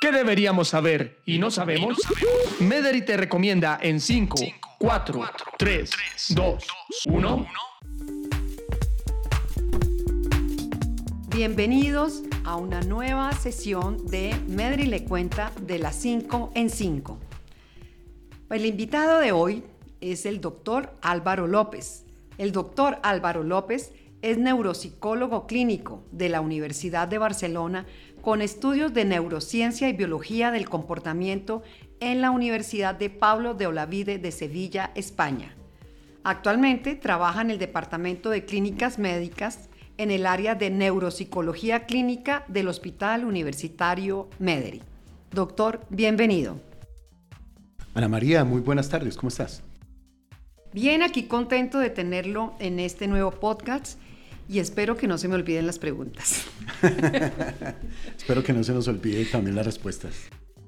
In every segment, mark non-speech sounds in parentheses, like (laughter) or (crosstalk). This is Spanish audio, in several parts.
¿Qué deberíamos saber y no sabemos? Mederi te recomienda en 5, 4, 3, 2, 1. Bienvenidos a una nueva sesión de Medri le cuenta de las 5 en 5. El invitado de hoy es el doctor Álvaro López. El doctor Álvaro López es neuropsicólogo clínico de la Universidad de Barcelona con estudios de neurociencia y biología del comportamiento en la Universidad de Pablo de Olavide de Sevilla, España. Actualmente trabaja en el Departamento de Clínicas Médicas en el área de neuropsicología clínica del Hospital Universitario Mederi. Doctor, bienvenido. Ana María, muy buenas tardes, ¿cómo estás? Bien, aquí contento de tenerlo en este nuevo podcast y espero que no se me olviden las preguntas. (laughs) espero que no se nos olvide también las respuestas.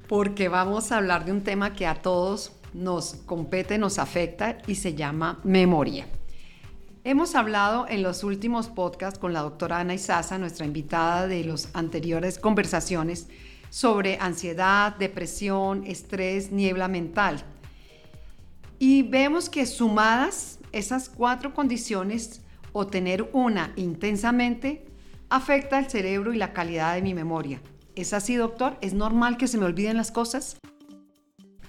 Porque vamos a hablar de un tema que a todos nos compete, nos afecta y se llama memoria. Hemos hablado en los últimos podcasts con la doctora Ana Isaza, nuestra invitada de las anteriores conversaciones, sobre ansiedad, depresión, estrés, niebla mental. Y vemos que sumadas esas cuatro condiciones o tener una intensamente afecta el cerebro y la calidad de mi memoria. ¿Es así, doctor? ¿Es normal que se me olviden las cosas?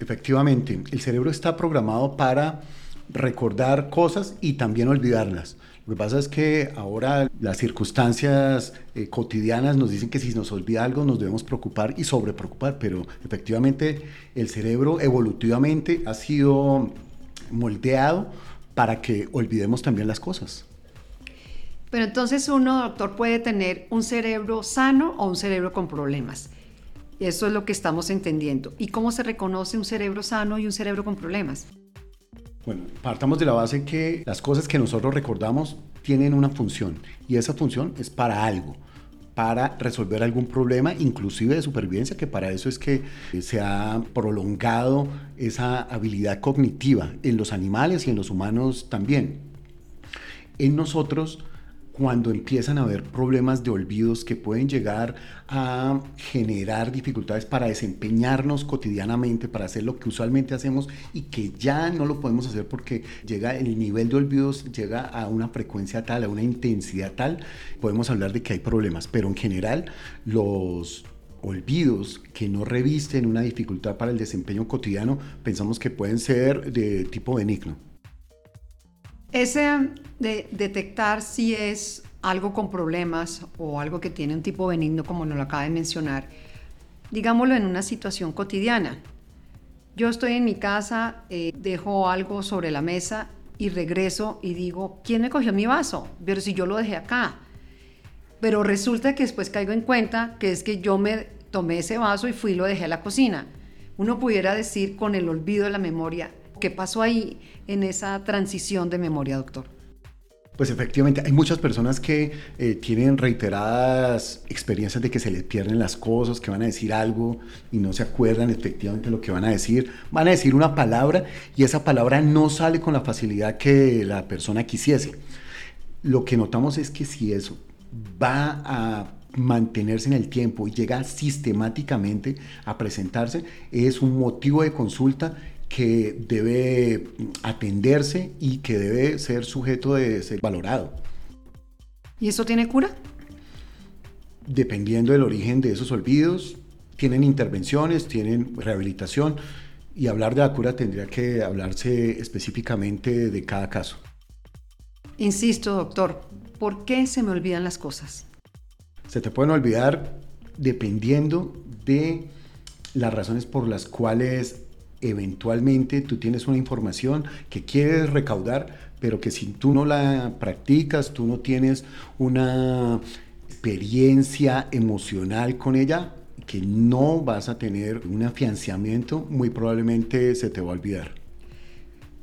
Efectivamente, el cerebro está programado para recordar cosas y también olvidarlas. Lo que pasa es que ahora las circunstancias eh, cotidianas nos dicen que si nos olvida algo nos debemos preocupar y sobrepreocupar, pero efectivamente el cerebro evolutivamente ha sido moldeado para que olvidemos también las cosas. Pero entonces uno, doctor, puede tener un cerebro sano o un cerebro con problemas. Eso es lo que estamos entendiendo. ¿Y cómo se reconoce un cerebro sano y un cerebro con problemas? Bueno, partamos de la base que las cosas que nosotros recordamos tienen una función y esa función es para algo para resolver algún problema, inclusive de supervivencia, que para eso es que se ha prolongado esa habilidad cognitiva en los animales y en los humanos también. En nosotros cuando empiezan a haber problemas de olvidos que pueden llegar a generar dificultades para desempeñarnos cotidianamente, para hacer lo que usualmente hacemos y que ya no lo podemos hacer porque llega el nivel de olvidos llega a una frecuencia tal, a una intensidad tal, podemos hablar de que hay problemas, pero en general los olvidos que no revisten una dificultad para el desempeño cotidiano, pensamos que pueden ser de tipo benigno. Ese de detectar si es algo con problemas o algo que tiene un tipo benigno, como nos lo acaba de mencionar, digámoslo en una situación cotidiana. Yo estoy en mi casa, eh, dejo algo sobre la mesa y regreso y digo, ¿quién me cogió mi vaso? Pero si yo lo dejé acá. Pero resulta que después caigo en cuenta que es que yo me tomé ese vaso y fui y lo dejé a la cocina. Uno pudiera decir con el olvido de la memoria, ¿qué pasó ahí? en esa transición de memoria, doctor? Pues efectivamente, hay muchas personas que eh, tienen reiteradas experiencias de que se les pierden las cosas, que van a decir algo y no se acuerdan efectivamente lo que van a decir. Van a decir una palabra y esa palabra no sale con la facilidad que la persona quisiese. Lo que notamos es que si eso va a mantenerse en el tiempo y llega sistemáticamente a presentarse, es un motivo de consulta que debe atenderse y que debe ser sujeto de ser valorado. ¿Y eso tiene cura? Dependiendo del origen de esos olvidos, tienen intervenciones, tienen rehabilitación y hablar de la cura tendría que hablarse específicamente de cada caso. Insisto, doctor, ¿por qué se me olvidan las cosas? Se te pueden olvidar dependiendo de las razones por las cuales eventualmente tú tienes una información que quieres recaudar, pero que si tú no la practicas, tú no tienes una experiencia emocional con ella, que no vas a tener un afianzamiento, muy probablemente se te va a olvidar.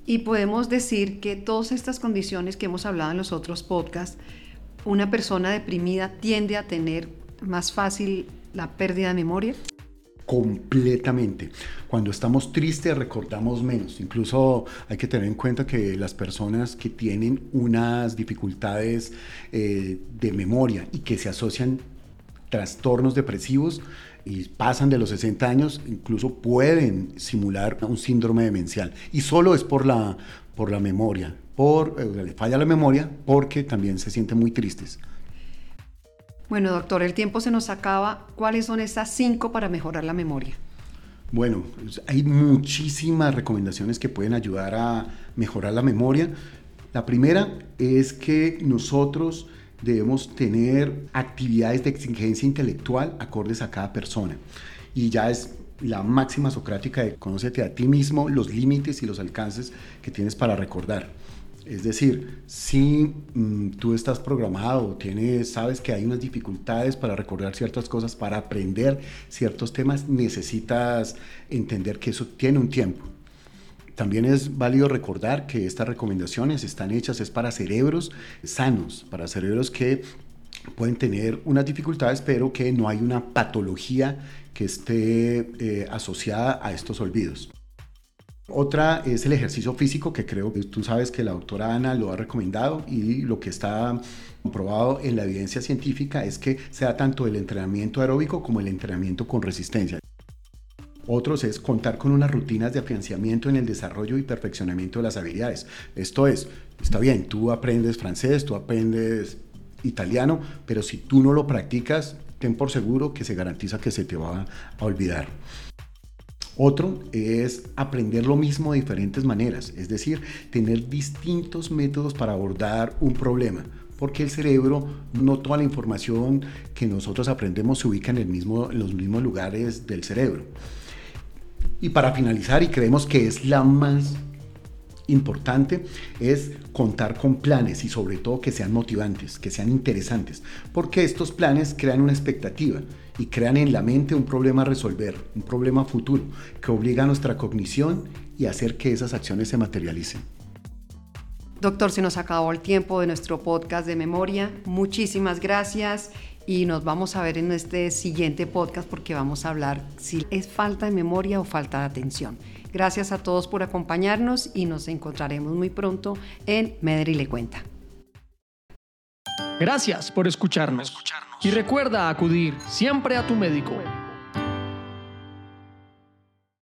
Y podemos decir que todas estas condiciones que hemos hablado en los otros podcasts, una persona deprimida tiende a tener más fácil la pérdida de memoria completamente. Cuando estamos tristes recordamos menos. Incluso hay que tener en cuenta que las personas que tienen unas dificultades eh, de memoria y que se asocian trastornos depresivos y pasan de los 60 años, incluso pueden simular un síndrome demencial. Y solo es por la, por la memoria, por, eh, le falla la memoria porque también se sienten muy tristes. Bueno, doctor, el tiempo se nos acaba. ¿Cuáles son esas cinco para mejorar la memoria? Bueno, hay muchísimas recomendaciones que pueden ayudar a mejorar la memoria. La primera es que nosotros debemos tener actividades de exigencia intelectual acordes a cada persona. Y ya es la máxima socrática de conócete a ti mismo, los límites y los alcances que tienes para recordar. Es decir, si mm, tú estás programado, tienes, sabes que hay unas dificultades para recordar ciertas cosas, para aprender ciertos temas, necesitas entender que eso tiene un tiempo. También es válido recordar que estas recomendaciones están hechas es para cerebros sanos, para cerebros que pueden tener unas dificultades, pero que no hay una patología que esté eh, asociada a estos olvidos. Otra es el ejercicio físico, que creo que tú sabes que la doctora Ana lo ha recomendado y lo que está comprobado en la evidencia científica es que sea tanto el entrenamiento aeróbico como el entrenamiento con resistencia. Otros es contar con unas rutinas de afianzamiento en el desarrollo y perfeccionamiento de las habilidades. Esto es, está bien, tú aprendes francés, tú aprendes italiano, pero si tú no lo practicas, ten por seguro que se garantiza que se te va a olvidar. Otro es aprender lo mismo de diferentes maneras, es decir, tener distintos métodos para abordar un problema, porque el cerebro, no toda la información que nosotros aprendemos se ubica en, el mismo, en los mismos lugares del cerebro. Y para finalizar, y creemos que es la más importante es contar con planes y sobre todo que sean motivantes, que sean interesantes, porque estos planes crean una expectativa y crean en la mente un problema a resolver, un problema futuro, que obliga a nuestra cognición y hacer que esas acciones se materialicen. Doctor, se nos acabó el tiempo de nuestro podcast de memoria. Muchísimas gracias y nos vamos a ver en este siguiente podcast porque vamos a hablar si es falta de memoria o falta de atención. Gracias a todos por acompañarnos y nos encontraremos muy pronto en Medri le cuenta. Gracias por escucharnos. Y recuerda acudir siempre a tu médico.